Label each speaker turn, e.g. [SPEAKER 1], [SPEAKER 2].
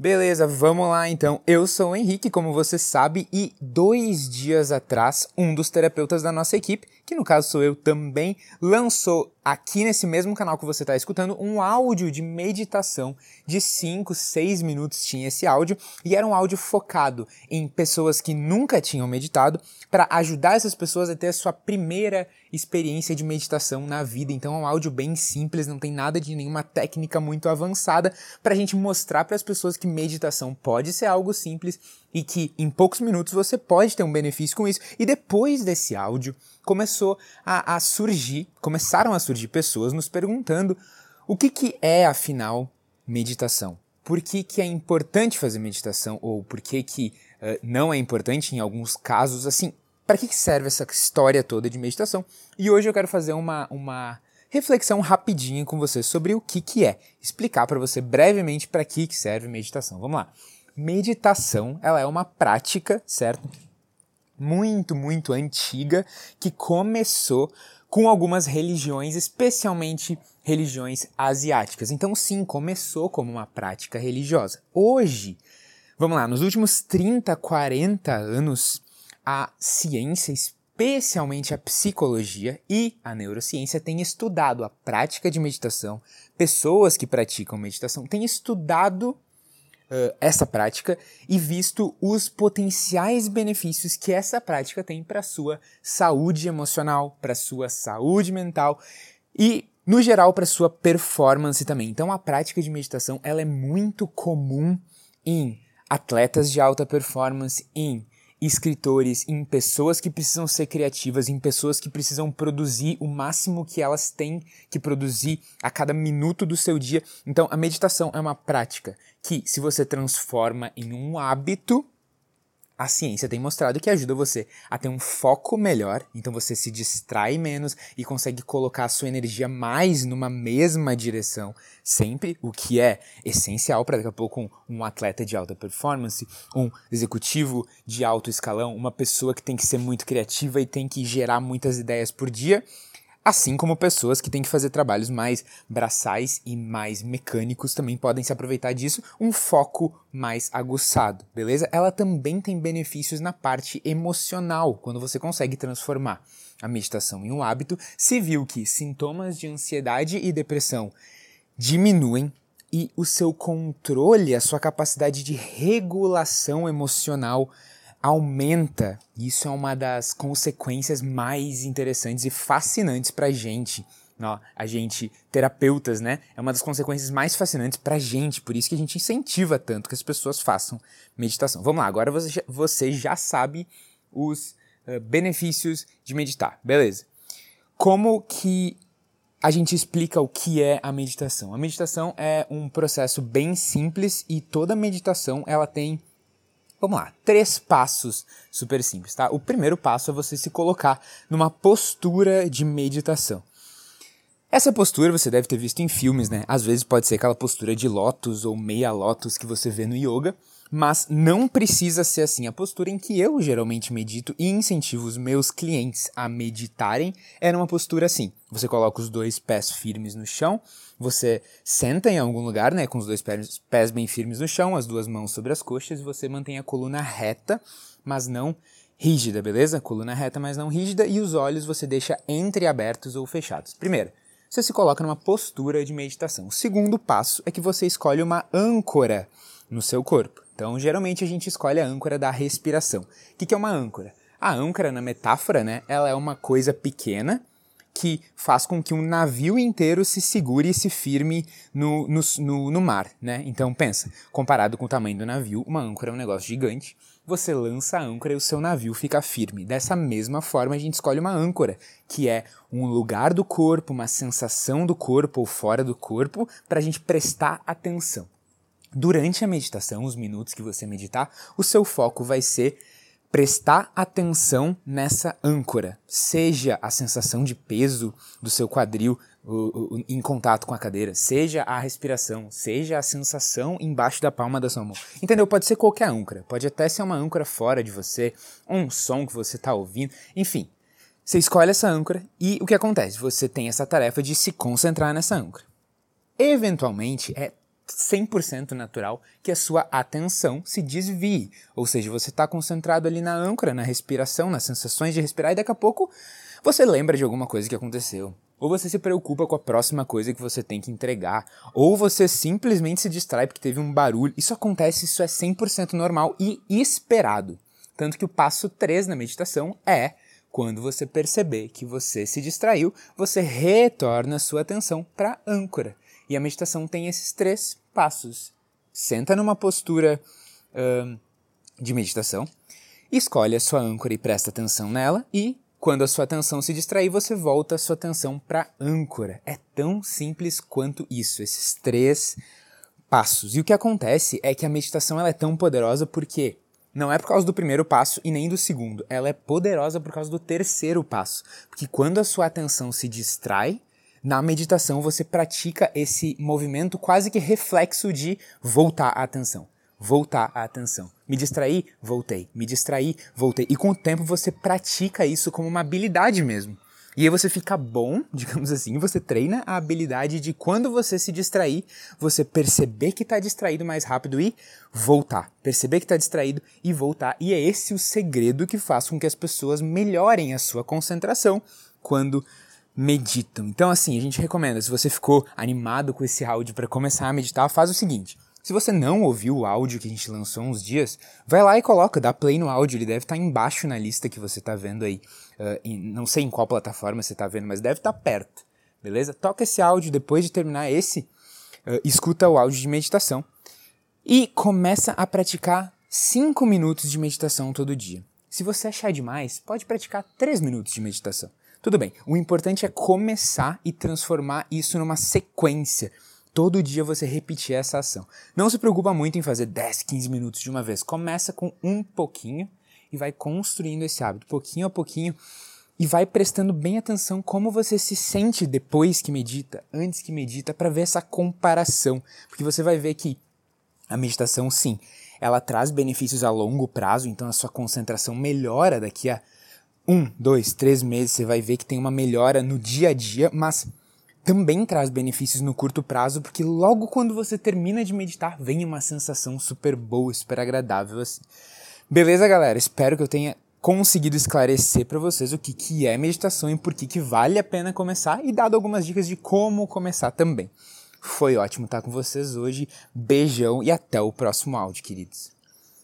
[SPEAKER 1] Beleza, vamos lá então. Eu sou o Henrique, como você sabe, e dois dias atrás, um dos terapeutas da nossa equipe, que no caso sou eu também, lançou aqui nesse mesmo canal que você está escutando um áudio de meditação de 5, 6 minutos tinha esse áudio e era um áudio focado em pessoas que nunca tinham meditado para ajudar essas pessoas a ter a sua primeira experiência de meditação na vida. Então é um áudio bem simples, não tem nada de nenhuma técnica muito avançada para a gente mostrar para as pessoas que meditação pode ser algo simples e que em poucos minutos você pode ter um benefício com isso. E depois desse áudio começou a, a surgir, começaram a surgir pessoas nos perguntando o que, que é afinal meditação. Por que, que é importante fazer meditação ou por que, que uh, não é importante em alguns casos assim? Para que, que serve essa história toda de meditação? E hoje eu quero fazer uma, uma reflexão rapidinha com você sobre o que, que é. Explicar para você brevemente para que, que serve meditação. Vamos lá. Meditação, ela é uma prática, certo? Muito, muito antiga que começou com algumas religiões, especialmente religiões asiáticas. Então, sim, começou como uma prática religiosa. Hoje, vamos lá, nos últimos 30, 40 anos, a ciência, especialmente a psicologia e a neurociência, têm estudado a prática de meditação. Pessoas que praticam meditação têm estudado uh, essa prática e visto os potenciais benefícios que essa prática tem para sua saúde emocional, para sua saúde mental e no geral para sua performance também. Então a prática de meditação ela é muito comum em atletas de alta performance, em escritores, em pessoas que precisam ser criativas, em pessoas que precisam produzir o máximo que elas têm que produzir a cada minuto do seu dia. Então, a meditação é uma prática que, se você transforma em um hábito, a ciência tem mostrado que ajuda você a ter um foco melhor, então você se distrai menos e consegue colocar a sua energia mais numa mesma direção, sempre, o que é essencial para daqui a pouco um, um, atleta de alta performance, um executivo de alto escalão, uma pessoa que tem que ser muito criativa e tem que gerar muitas ideias por dia Assim como pessoas que têm que fazer trabalhos mais braçais e mais mecânicos também podem se aproveitar disso, um foco mais aguçado, beleza? Ela também tem benefícios na parte emocional, quando você consegue transformar a meditação em um hábito, se viu que sintomas de ansiedade e depressão diminuem e o seu controle, a sua capacidade de regulação emocional aumenta. Isso é uma das consequências mais interessantes e fascinantes para gente. Ó, a gente, terapeutas, né? É uma das consequências mais fascinantes para a gente. Por isso que a gente incentiva tanto que as pessoas façam meditação. Vamos lá, agora você já, você já sabe os uh, benefícios de meditar. Beleza. Como que a gente explica o que é a meditação? A meditação é um processo bem simples e toda meditação ela tem Vamos lá, três passos super simples, tá? O primeiro passo é você se colocar numa postura de meditação. Essa postura você deve ter visto em filmes, né? Às vezes pode ser aquela postura de lótus ou meia lótus que você vê no yoga, mas não precisa ser assim. A postura em que eu geralmente medito e incentivo os meus clientes a meditarem é numa postura assim. Você coloca os dois pés firmes no chão, você senta em algum lugar, né, com os dois pés, pés bem firmes no chão, as duas mãos sobre as coxas e você mantém a coluna reta, mas não rígida, beleza? Coluna reta, mas não rígida e os olhos você deixa entreabertos ou fechados. Primeiro, você se coloca numa postura de meditação. O segundo passo é que você escolhe uma âncora no seu corpo. Então, geralmente a gente escolhe a âncora da respiração. O que é uma âncora? A âncora, na metáfora, né, ela é uma coisa pequena que faz com que um navio inteiro se segure e se firme no, no, no, no mar, né? Então pensa, comparado com o tamanho do navio, uma âncora é um negócio gigante. Você lança a âncora e o seu navio fica firme. Dessa mesma forma, a gente escolhe uma âncora, que é um lugar do corpo, uma sensação do corpo ou fora do corpo, para a gente prestar atenção. Durante a meditação, os minutos que você meditar, o seu foco vai ser prestar atenção nessa âncora, seja a sensação de peso do seu quadril em contato com a cadeira, seja a respiração, seja a sensação embaixo da palma da sua mão. Entendeu? Pode ser qualquer âncora, pode até ser uma âncora fora de você, um som que você está ouvindo, enfim. Você escolhe essa âncora e o que acontece? Você tem essa tarefa de se concentrar nessa âncora. Eventualmente, é 100% natural que a sua atenção se desvie. Ou seja, você está concentrado ali na âncora, na respiração, nas sensações de respirar, e daqui a pouco você lembra de alguma coisa que aconteceu. Ou você se preocupa com a próxima coisa que você tem que entregar. Ou você simplesmente se distrai porque teve um barulho. Isso acontece, isso é 100% normal e esperado. Tanto que o passo 3 na meditação é quando você perceber que você se distraiu, você retorna sua atenção para a âncora. E a meditação tem esses três passos. Senta numa postura uh, de meditação, escolhe a sua âncora e presta atenção nela, e quando a sua atenção se distrair, você volta a sua atenção para a âncora. É tão simples quanto isso, esses três passos. E o que acontece é que a meditação ela é tão poderosa porque não é por causa do primeiro passo e nem do segundo, ela é poderosa por causa do terceiro passo. Porque quando a sua atenção se distrai, na meditação você pratica esse movimento quase que reflexo de voltar a atenção voltar a atenção. Me distraí, voltei. Me distraí, voltei. E com o tempo você pratica isso como uma habilidade mesmo. E aí você fica bom, digamos assim, você treina a habilidade de quando você se distrair, você perceber que está distraído mais rápido e voltar. Perceber que está distraído e voltar. E é esse o segredo que faz com que as pessoas melhorem a sua concentração quando meditam. Então, assim, a gente recomenda, se você ficou animado com esse áudio para começar a meditar, faz o seguinte se você não ouviu o áudio que a gente lançou uns dias, vai lá e coloca, dá play no áudio, ele deve estar tá embaixo na lista que você está vendo aí. Uh, em, não sei em qual plataforma você está vendo, mas deve estar tá perto, beleza? Toca esse áudio, depois de terminar esse, uh, escuta o áudio de meditação e começa a praticar 5 minutos de meditação todo dia. Se você achar demais, pode praticar 3 minutos de meditação. Tudo bem, o importante é começar e transformar isso numa sequência todo dia você repetir essa ação. Não se preocupa muito em fazer 10, 15 minutos de uma vez. Começa com um pouquinho e vai construindo esse hábito, pouquinho a pouquinho, e vai prestando bem atenção como você se sente depois que medita, antes que medita, para ver essa comparação. Porque você vai ver que a meditação, sim, ela traz benefícios a longo prazo, então a sua concentração melhora daqui a um, dois, três meses, você vai ver que tem uma melhora no dia a dia, mas também traz benefícios no curto prazo, porque logo quando você termina de meditar, vem uma sensação super boa, super agradável assim. Beleza, galera? Espero que eu tenha conseguido esclarecer para vocês o que, que é meditação e por que, que vale a pena começar e dado algumas dicas de como começar também. Foi ótimo estar com vocês hoje. Beijão e até o próximo áudio, queridos.